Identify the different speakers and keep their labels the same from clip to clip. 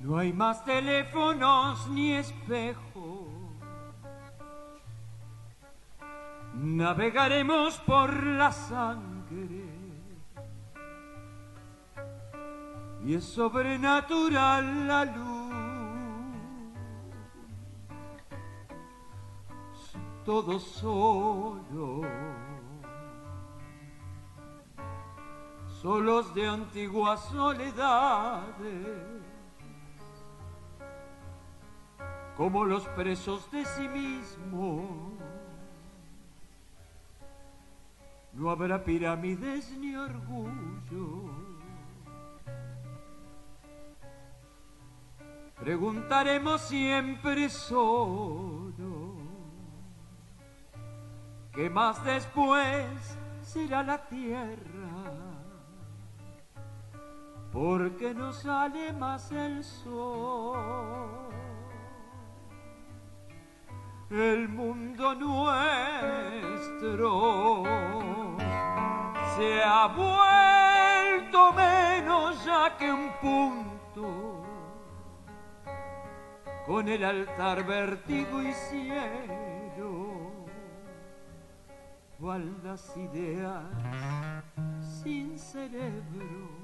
Speaker 1: No hay más teléfonos ni espejos. Navegaremos por la sangre. Y es sobrenatural la luz. Todo solo. Solos de antiguas soledades como los presos de sí mismos. No habrá pirámides ni orgullo. Preguntaremos siempre solo. ¿Qué más después será la tierra? Porque no sale más el sol. El mundo nuestro se ha vuelto menos ya que un punto. Con el altar vertido y cielo cual las ideas sin cerebro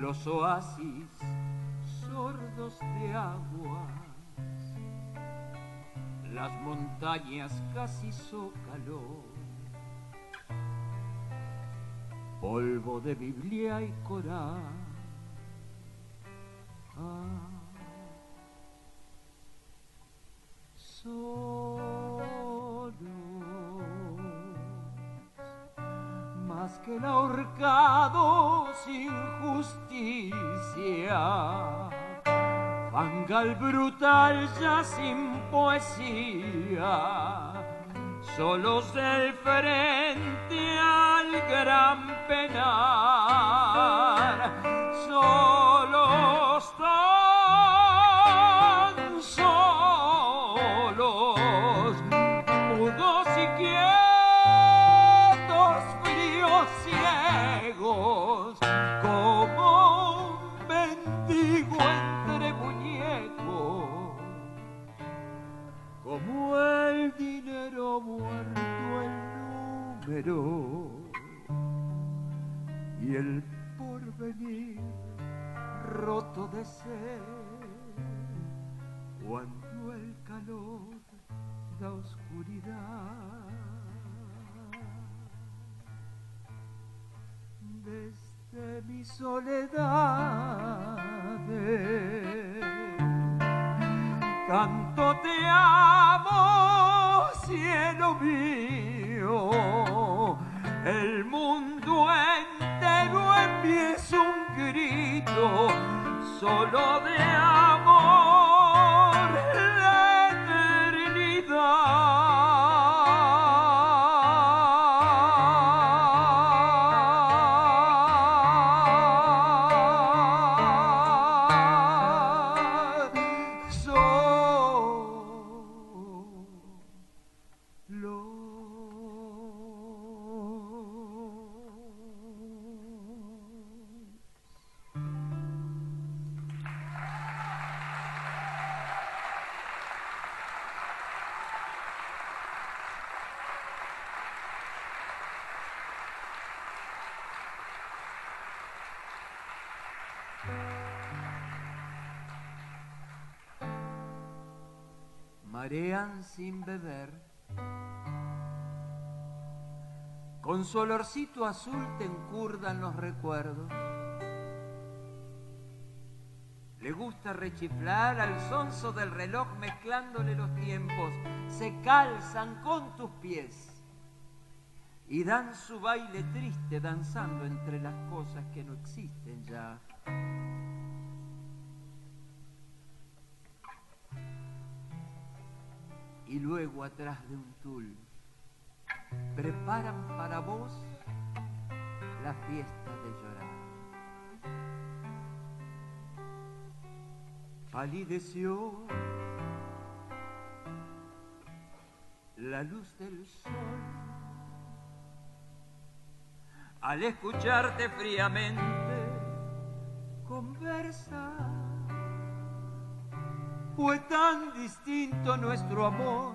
Speaker 1: los oasis sordos de agua las montañas casi zócalo, polvo de Biblia y Corán. Ah, solos, más que el ahorcado sin justicia. Angal brutal ya sin poesía, solos del frente al gran penar, y el porvenir roto de sed cuando el calor da oscuridad desde mi soledad tanto te amo, cielo mío. El mundo entero empieza un grito solo de amor, marean sin beber. Con su olorcito azul te encurdan los recuerdos. Le gusta rechiflar al sonso del reloj mezclándole los tiempos. Se calzan con tus pies y dan su baile triste danzando entre las cosas que no existen ya. Y luego atrás de un tul preparan para vos la fiesta de llorar. Palideció la luz del sol al escucharte fríamente conversar. Fue tan distinto nuestro amor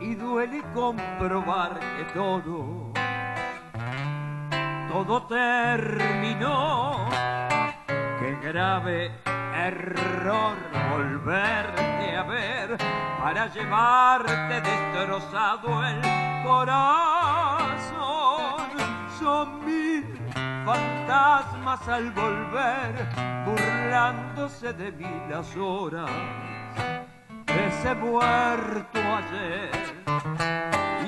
Speaker 1: y duele comprobar que todo, todo terminó. Qué grave error volverte a ver para llevarte destrozado el corazón. Son mil fantasmas al volver, burlándose de mí las horas de ese muerto ayer.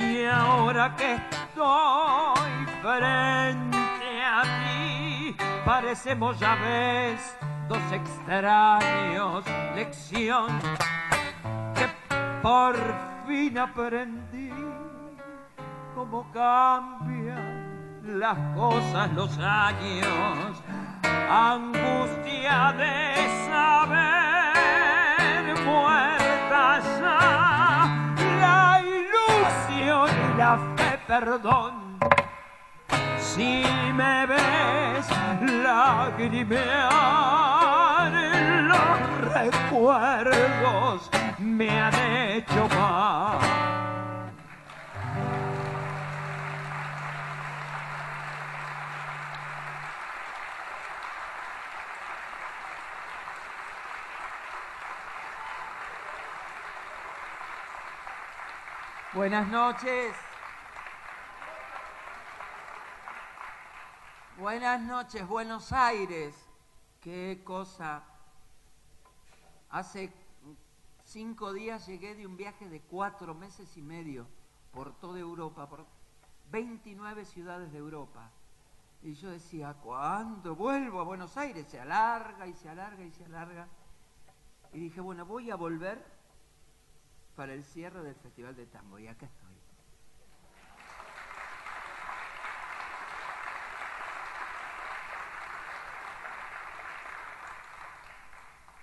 Speaker 1: Y ahora que estoy frente a ti, parecemos ya ves dos extraños, lección que por fin aprendí cómo cambian las cosas, los años, angustia de saber muerta ya la ilusión y la fe, perdón si me ves lagrimear, los recuerdos me han hecho mal. Buenas noches. Buenas noches, Buenos Aires. Qué cosa. Hace cinco días llegué de un viaje de cuatro meses y medio por toda Europa, por 29 ciudades de Europa. Y yo decía, ¿cuándo vuelvo a Buenos Aires? Se alarga y se alarga y se alarga. Y dije, bueno, voy a volver para el cierre del Festival de Tango. Y acá estoy.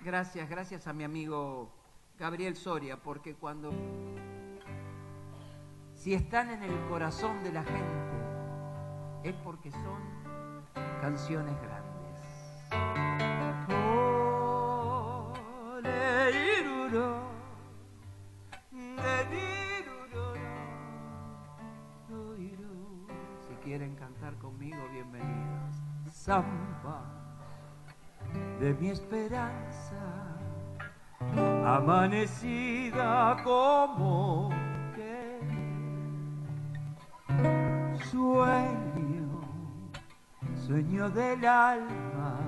Speaker 1: Gracias, gracias a mi amigo Gabriel Soria, porque cuando... Si están en el corazón de la gente, es porque son canciones grandes. Si quieren cantar conmigo, bienvenidos. Samba de mi esperanza, amanecida como que sueño, sueño del alma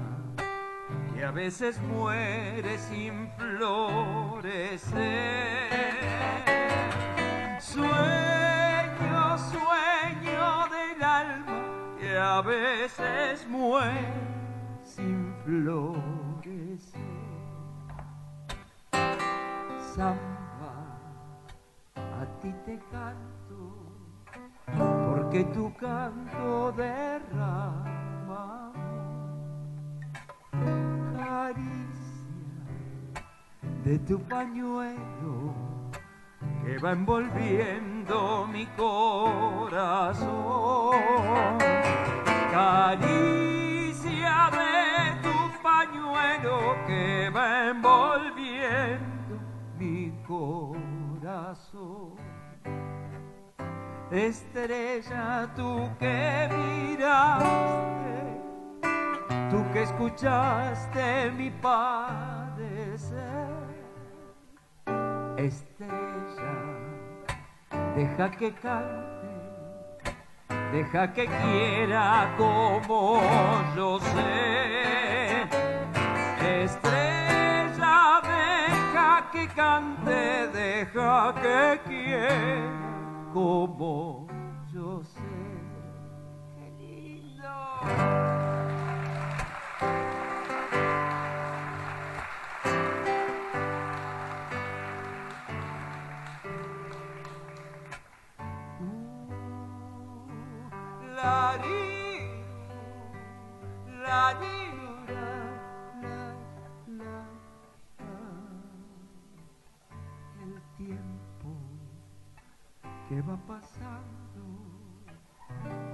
Speaker 1: que a veces muere sin florecer. Sueño, sueño del alma que a veces muere sin flores. Samba, a ti te canto, porque tu canto derrama caricia de tu pañuelo que va envolviendo mi corazón. Caricia de pañuelo que va envolviendo mi corazón. Estrella, tú que miraste, tú que escuchaste mi padecer. Estrella, deja que cante, deja que quiera como yo sé. Estrella, deja que cante, deja que quiera como yo sé. ¡Qué lindo! Que va pasando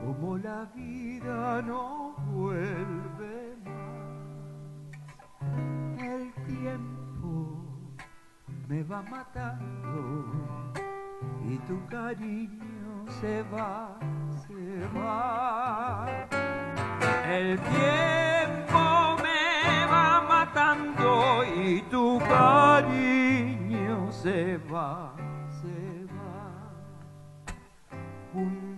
Speaker 1: como la vida no vuelve más. El tiempo me va matando y tu cariño se va, se va. El tiempo me va matando y tu cariño se va, Boom.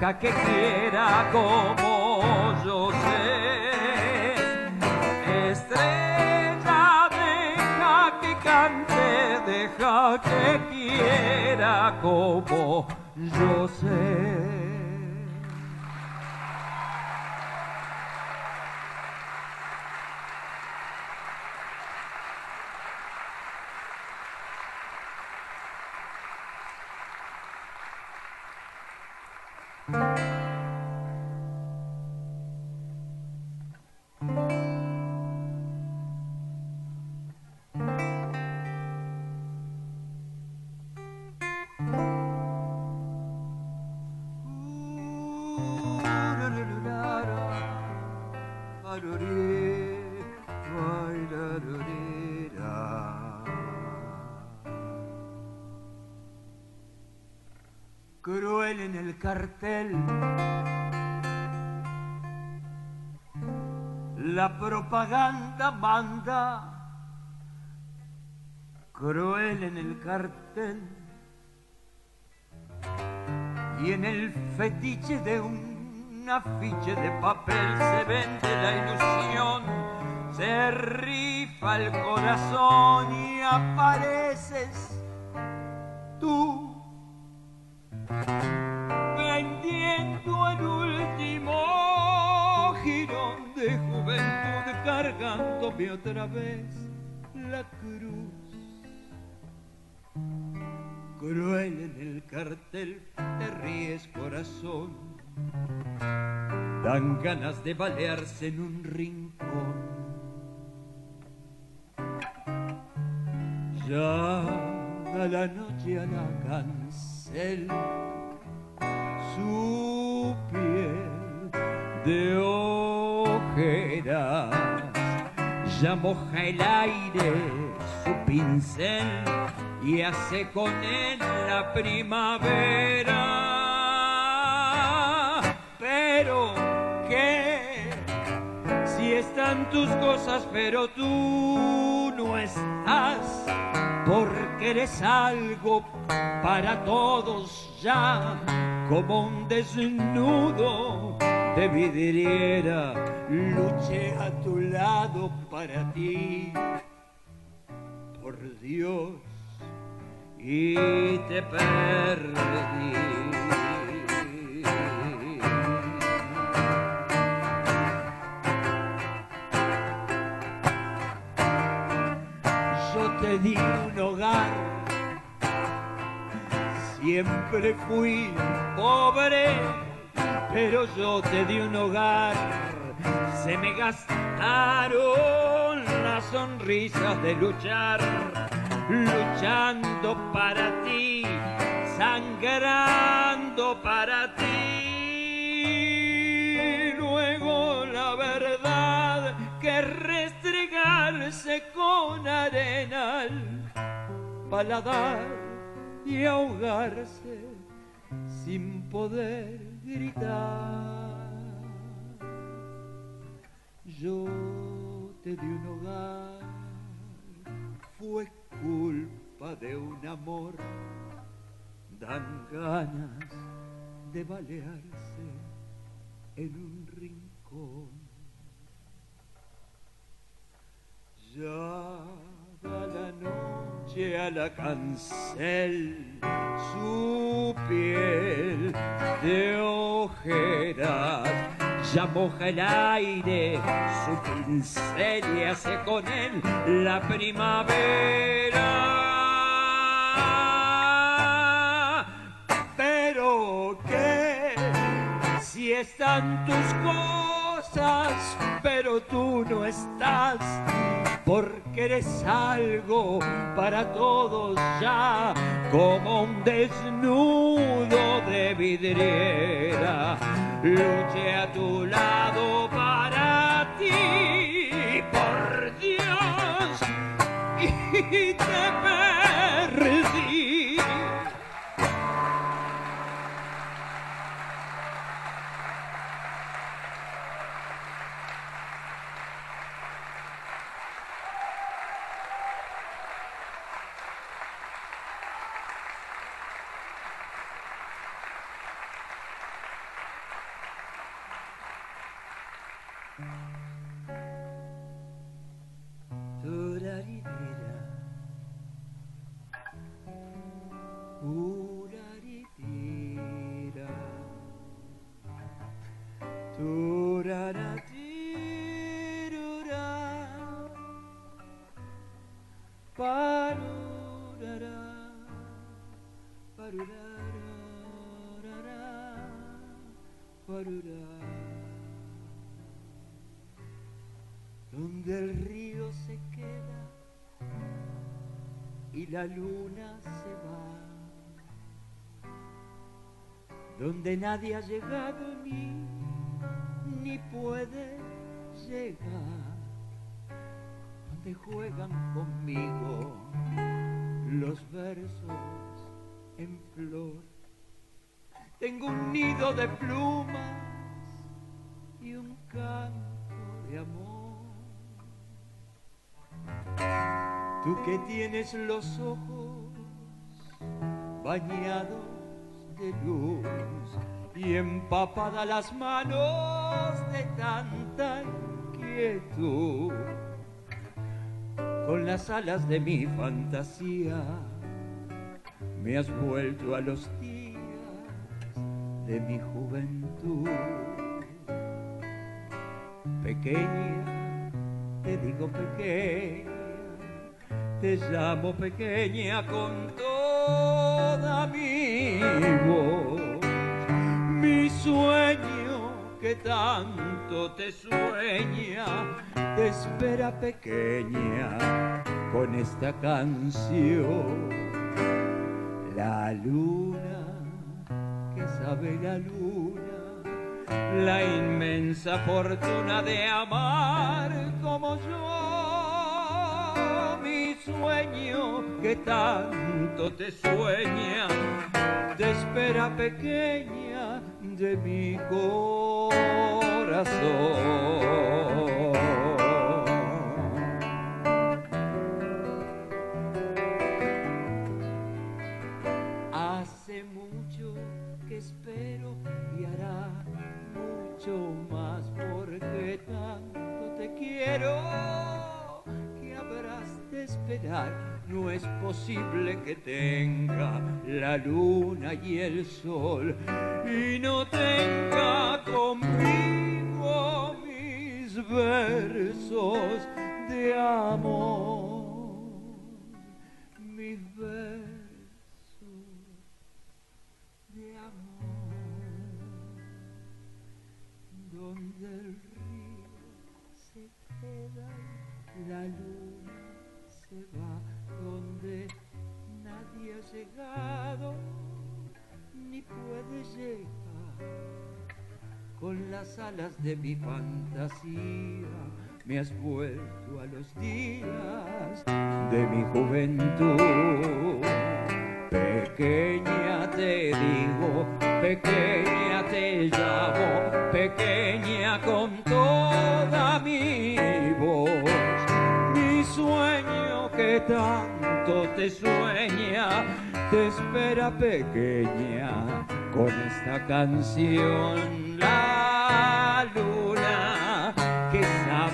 Speaker 1: Deja que quiera como yo sé. Estrella, deja que cante, deja que quiera como yo sé. Cartel, la propaganda manda. Cruel en el cartel y en el fetiche de un afiche de papel se vende la ilusión, se rifa el corazón y apareces cargándome otra vez la cruz. Cruel en el cartel te ríes corazón, dan ganas de balearse en un rincón. Ya a la noche a la cancel su piel de ojeras ya moja el aire su pincel y hace con él la primavera. Pero que si están tus cosas, pero tú no estás, porque eres algo para todos ya, como un desnudo de vidriera, luché a tu lado para ti, por Dios, y te perdí. Yo te di un hogar, siempre fui pobre, pero yo te di un hogar. Se me gastaron las sonrisas de luchar, luchando para ti, sangrando para ti. Luego la verdad que restregarse con arena al paladar y ahogarse sin poder gritar. Yo te di un hogar, fue culpa de un amor dan ganas de balearse en un rincón. Ya da la noche a la cancel su piel de ojeras, ya moja el aire, su pincel y hace con él la primavera. Pero qué si están tus cosas, pero tú no estás porque eres algo para todos ya, como un desnudo de vidriera. Luche a tu lado para ti, por Dios, y te la luna se va, donde nadie ha llegado ni, ni puede llegar, donde juegan conmigo los versos en flor. Tengo un nido de plumas y un canto de amor. Tú que tienes los ojos bañados de luz y empapadas las manos de tanta inquietud, con las alas de mi fantasía me has vuelto a los días de mi juventud. Pequeña, te digo pequeña, te llamo pequeña con toda mi voz. Mi sueño que tanto te sueña, te espera pequeña con esta canción. La luna, que sabe la luna, la inmensa fortuna de amar como yo. Sueño que tanto te sueña, te espera pequeña de mi corazón. De mi fantasía me has vuelto a los días de mi juventud. Pequeña te digo, pequeña te llamo, pequeña con toda mi voz. Mi sueño que tanto te sueña, te espera pequeña con esta canción la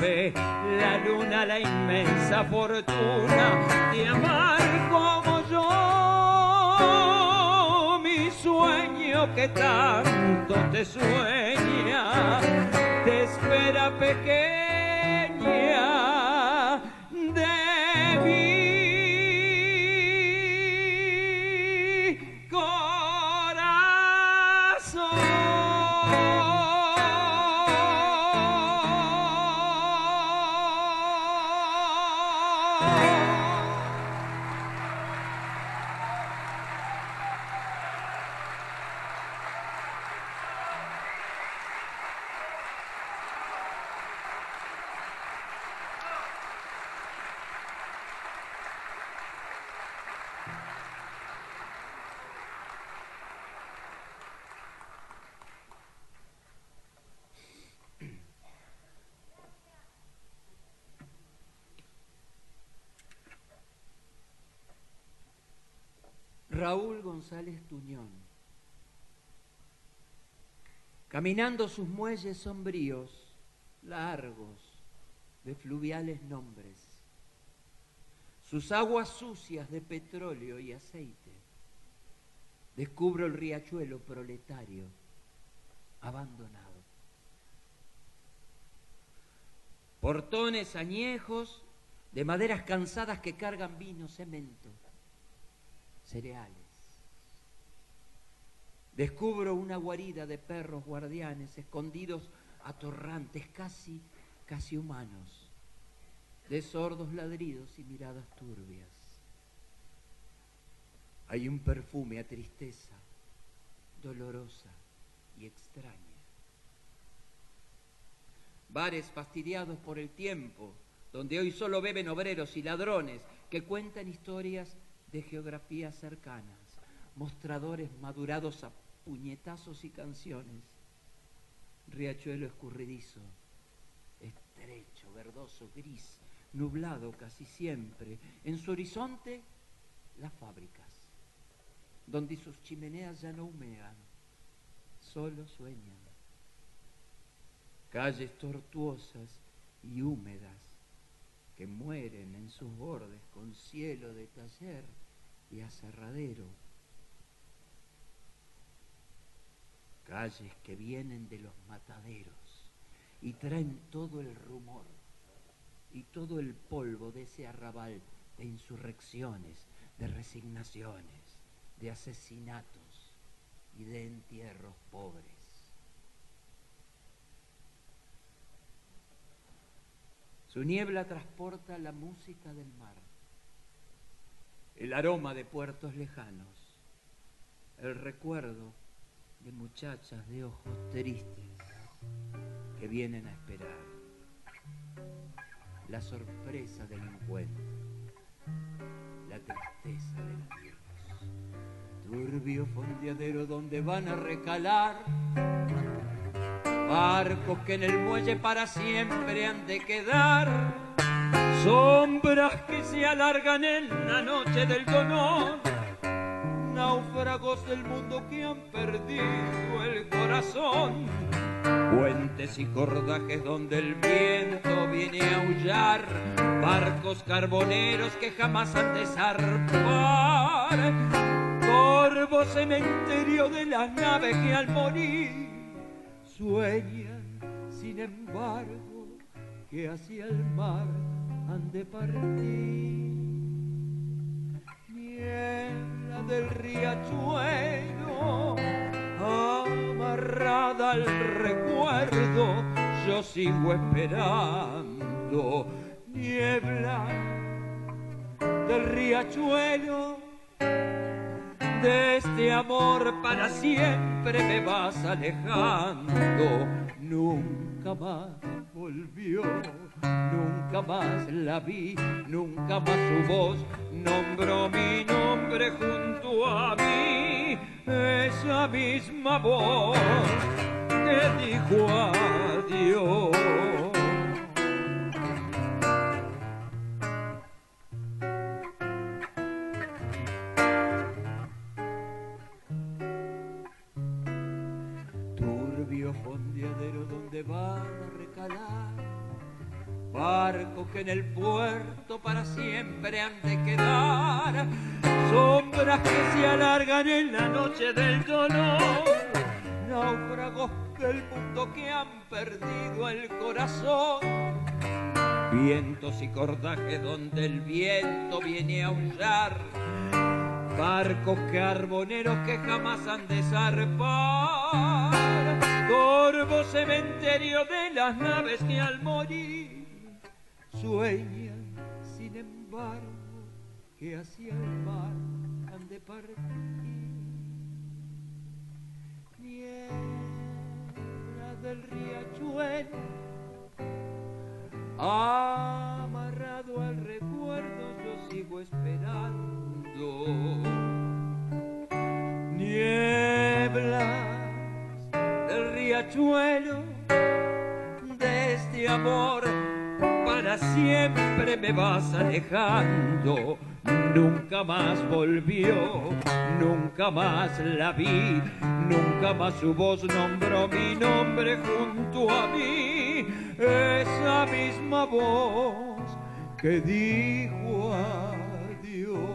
Speaker 1: la luna la inmensa fortuna de amar como yo. Mi sueño que tanto te sueña te espera pequeña González Tuñón, caminando sus muelles sombríos, largos, de fluviales nombres, sus aguas sucias de petróleo y aceite, descubro el riachuelo proletario abandonado. Portones añejos de maderas cansadas que cargan vino, cemento cereales. Descubro una guarida de perros guardianes escondidos atorrantes, casi, casi humanos, de sordos ladridos y miradas turbias. Hay un perfume a tristeza, dolorosa y extraña. Bares fastidiados por el tiempo, donde hoy solo beben obreros y ladrones que cuentan historias de geografías cercanas, mostradores madurados a puñetazos y canciones, riachuelo escurridizo, estrecho, verdoso, gris, nublado casi siempre, en su horizonte las fábricas, donde sus chimeneas ya no humean, solo sueñan. Calles tortuosas y húmedas que mueren en sus bordes con cielo de taller y aserradero. Calles que vienen de los mataderos y traen todo el rumor y todo el polvo de ese arrabal de insurrecciones, de resignaciones, de asesinatos y de entierros pobres. Su niebla transporta la música del mar, el aroma de puertos lejanos, el recuerdo de muchachas de ojos tristes que vienen a esperar, la sorpresa del encuentro, la tristeza del adiós, turbio fondeadero donde van a recalar barcos que en el muelle para siempre han de quedar, sombras que se alargan en la noche del dolor, náufragos del mundo que han perdido el corazón, puentes y cordajes donde el viento viene a aullar, barcos carboneros que jamás han de zarpar, corvo cementerio de las naves que al morir sueñan, sin embargo, que hacia el mar han de partir. Niebla del riachuelo, amarrada al recuerdo, yo sigo esperando. Niebla del riachuelo, de este amor para siempre me vas alejando. Nunca más volvió, Nunca más la vi, nunca más su voz nombró mi nombre junto a mí, esa misma voz que dijo adiós. Turbio fondeadero donde va barco que en el puerto para siempre han de quedar, sombras que se alargan en la noche del dolor, náufragos del mundo que han perdido el corazón, vientos y cordajes donde el viento viene a aullar, barcos carboneros que jamás han de zarpar, corvo cementerio de las naves que al morir sueñan, sin embargo, que hacia el mar han de partir. Niebla del riachuelo, amarrado al recuerdo, yo sigo esperando. Nieblas del riachuelo, de este amor siempre me vas alejando. Nunca más volvió, nunca más la vi, nunca más su voz nombró mi nombre junto a mí. Esa misma voz que dijo adiós.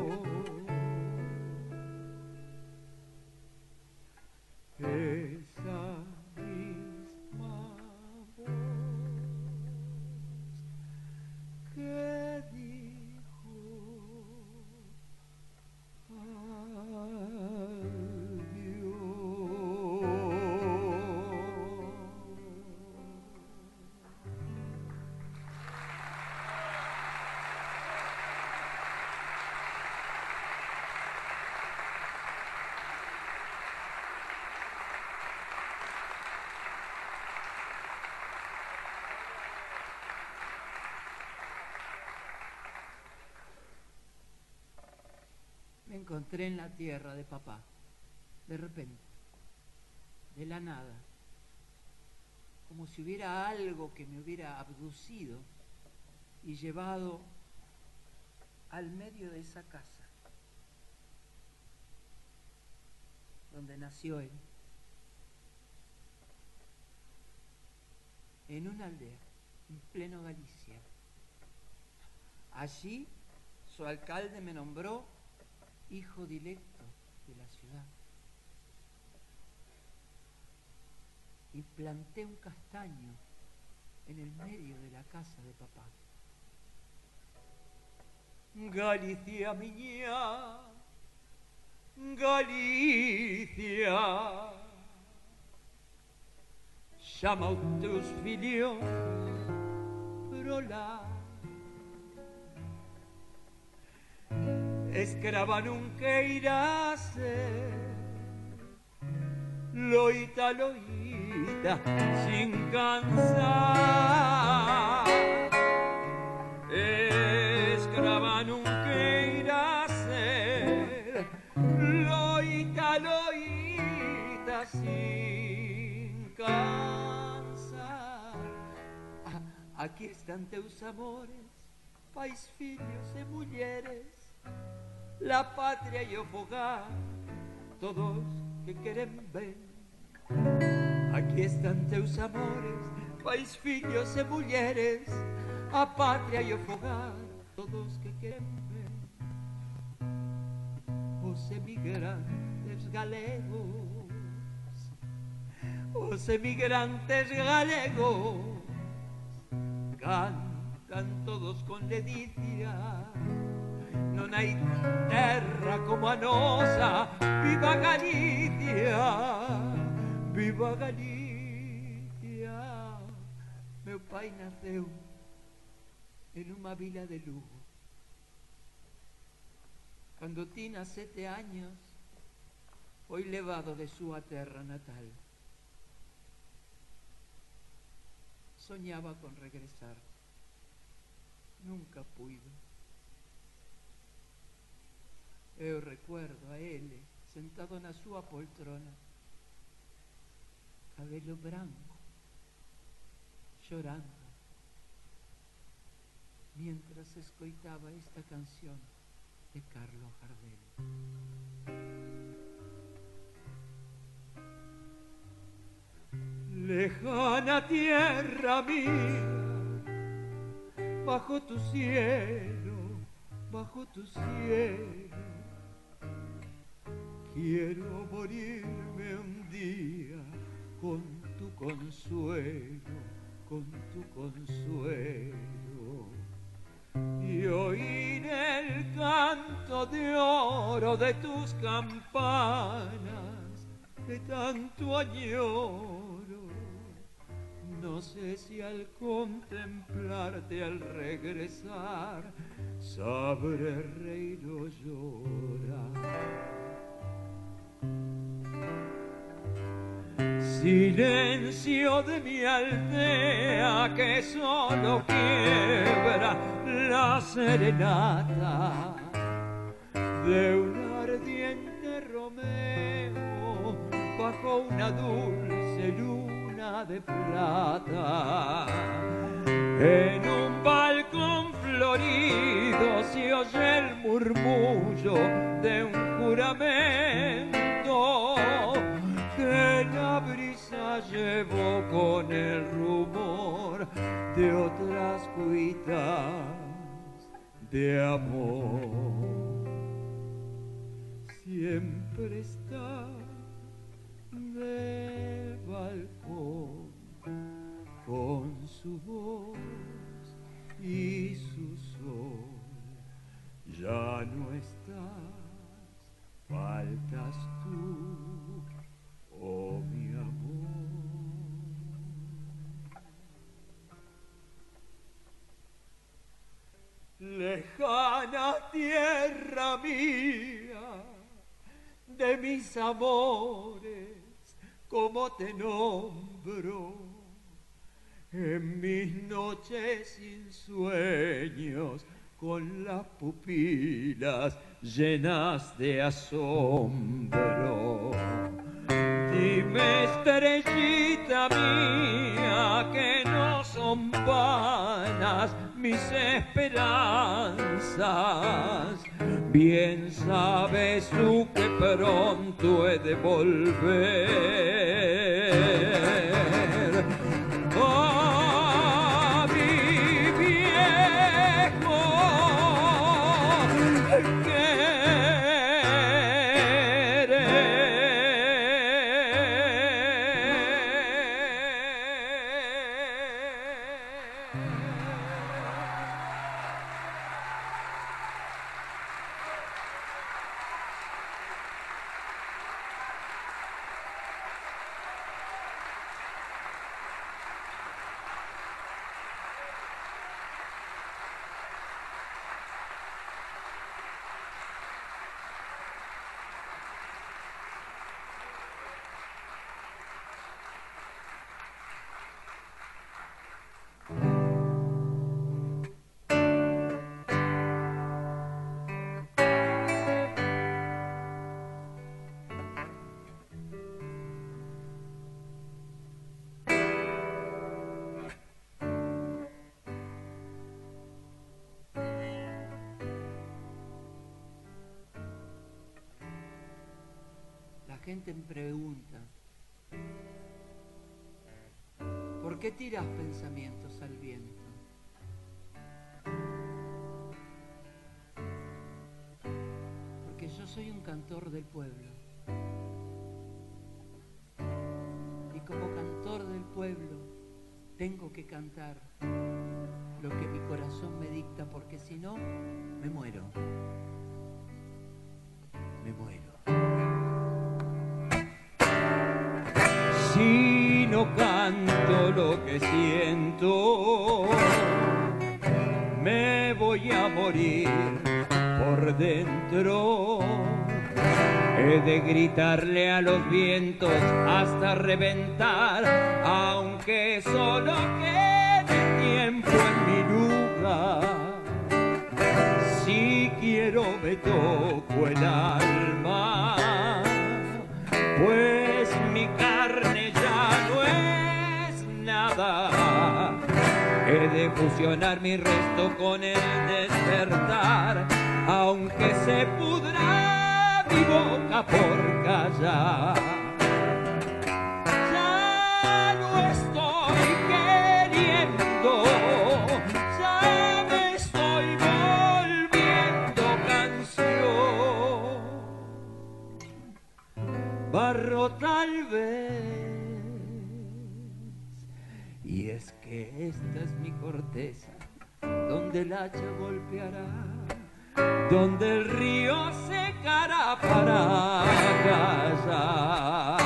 Speaker 1: Encontré en la tierra de papá, de repente, de la nada, como si hubiera algo que me hubiera abducido y llevado al medio de esa casa, donde nació él, en una aldea, en pleno Galicia. Allí su alcalde me nombró hijo directo de la ciudad. Y planté un castaño en el medio de la casa de papá. Galicia miña, Galicia, llama a tus filhos, la escrava nunca ser loita, loita, sin cansar. Escrava nunca irá a ser loita, loita, sin cansar. Ah, aquí están teus amores, pais, filhos e mulheres la patria y hogar, todos que queren ver. Aquí están teus amores, pais, filhos e mulheres, a patria y hogar todos que queren ver. Os emigrantes galegos, os emigrantes galegos, cantan todos con ledicia, non hai terra como a nosa Viva Galicia, viva Galicia. Meu pai naceu en unha vila de Lugo Cando tina sete años foi levado de súa terra natal. Soñaba con regresar. Nunca puido Eu recuerdo a ele sentado na súa poltrona, cabelo branco, chorando, mientras escoitaba esta canción de Carlos Gardel. Lejana tierra mía, bajo tu cielo, bajo tu cielo. Quiero morirme un día con tu consuelo, con tu consuelo. Y oír el canto de oro de tus campanas, de tanto añoro no sé si al contemplarte al regresar sabré reír o llorar. Silencio de mi aldea que solo quiebra la serenata de un ardiente romeo bajo una dulce luz de plata. En un balcón florido se oye el murmullo de un juramento llevó con el rumor de otras cuitas de amor. Siempre está de balcón con su voz y su sol. Ya no estás, faltas tú, oh Lejana tierra mía de mis amores como te nombro en mis noches sin sueños con las pupilas llenas de asombro. Dime estrellita mía que no son vanas mis esperanzas. Bien sabes tú que pronto he de volver. Gente me pregunta, ¿por qué tiras pensamientos al viento? Porque yo soy un cantor del pueblo. Y como cantor del pueblo tengo que cantar lo que mi corazón me dicta, porque si no, me muero. Canto lo que siento, me voy a morir por dentro. He de gritarle a los vientos hasta reventar, aunque solo quede tiempo en mi lugar. Si quiero me toco el alma, pues He de fusionar mi resto con el despertar, aunque se pudra mi boca por callar. Ya no estoy queriendo, ya me estoy volviendo canción. Barro tal vez. Que esta es mi corteza, donde el hacha golpeará, donde el río secará para callar.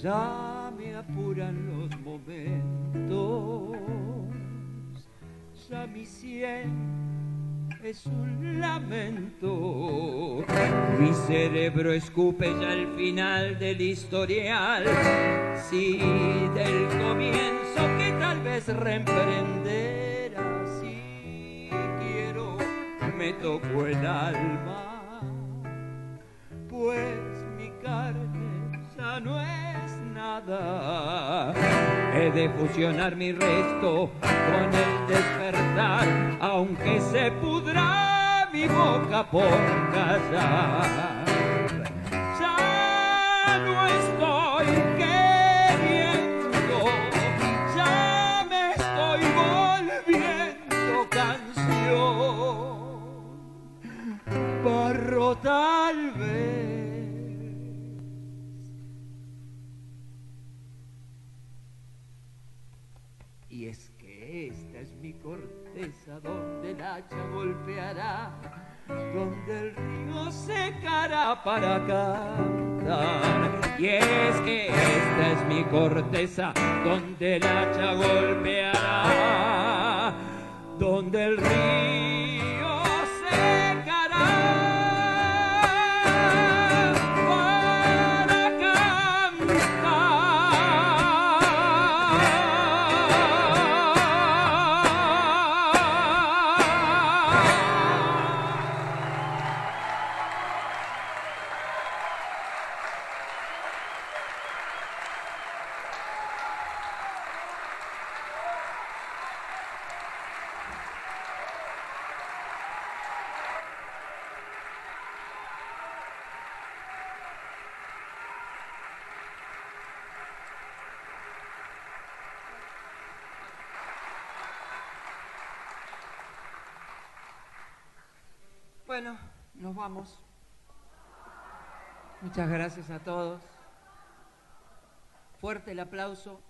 Speaker 1: Ya me apuran los momentos, ya mi sien es un lamento. Mi cerebro escupe ya el final del historial, sí, del comienzo que tal vez reemprenderá. Si quiero, me tocó el alma, pues mi carne ya no He de fusionar mi resto con el despertar, aunque se pudra mi boca por callar. Donde el hacha golpeará, donde el río secará para cantar. Y es que esta es mi corteza donde el hacha golpeará, donde el río Bueno, nos vamos. Muchas gracias a todos. Fuerte el aplauso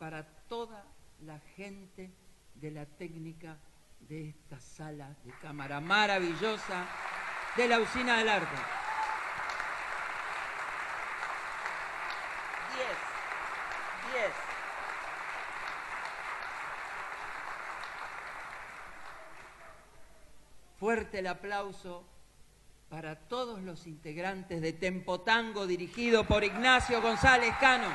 Speaker 1: para toda la gente de la técnica de esta sala de cámara maravillosa de la Usina del Arte. Fuerte el aplauso para todos los integrantes de Tempo Tango dirigido por Ignacio González Cano.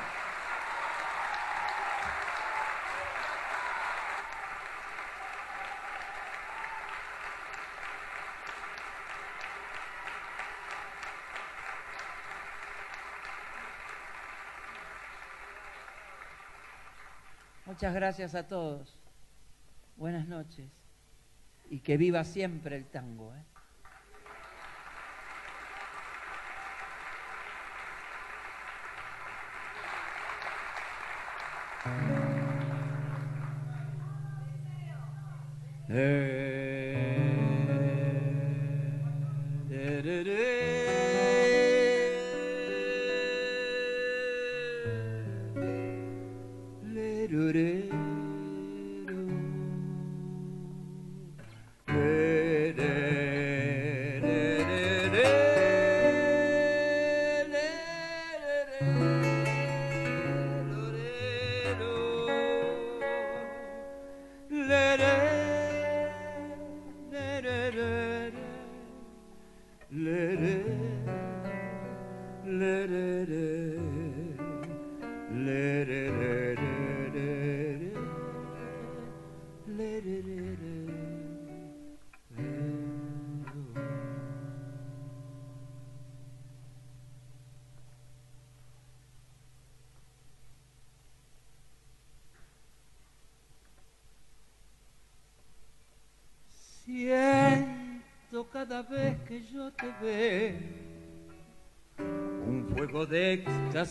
Speaker 1: Muchas gracias a todos. Buenas noches. Y que viva siempre el tango. ¿eh? Siento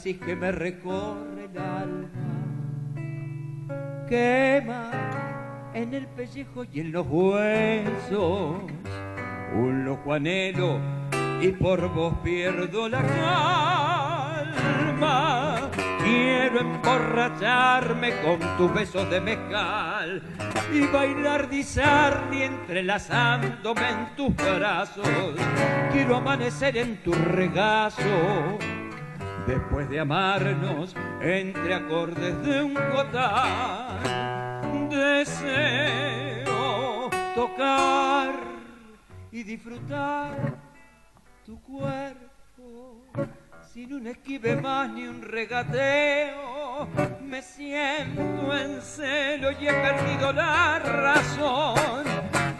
Speaker 1: éxtasis que me recorre el alma. Quema en el pellejo y en los huesos. Un loco anhelo y por vos pierdo la calma. Quiero emborracharme con tus besos de mezcal y bailar disarni entrelazándome en tus brazos. Quiero amanecer en tu regazo después de amarnos entre acordes de un cotal. Deseo tocar y disfrutar tu cuerpo sin un esquive más ni un regateo. Me siento en celo y he perdido la razón.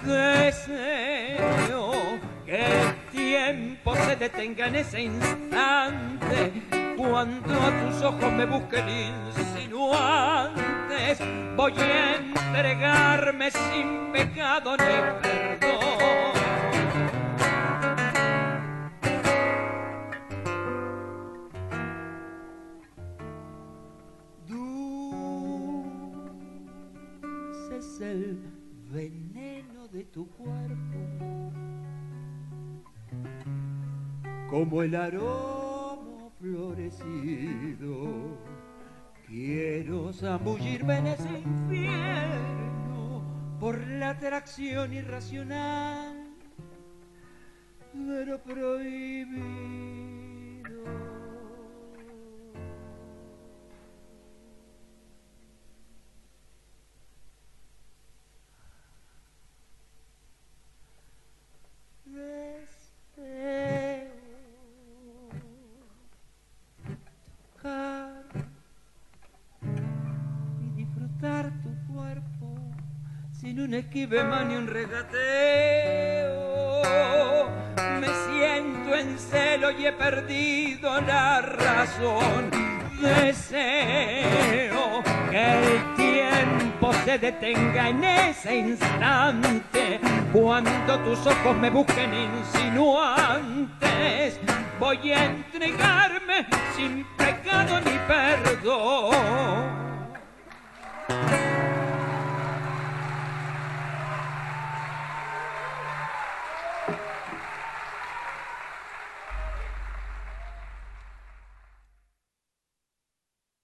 Speaker 1: Deseo que el tiempo se detenga en ese instante cuando a tus ojos me busquen insinuantes. Voy a entregarme sin pecado ni perdón. el veneno de tu cuerpo, como el aroma florecido. Quiero zambullirme en ese infierno por la atracción irracional de lo prohibido. Esquive más ni un regateo. Me siento en celo y he perdido la razón. Deseo que el tiempo se detenga en ese instante. Cuando tus ojos me busquen insinuantes, voy a entregarme sin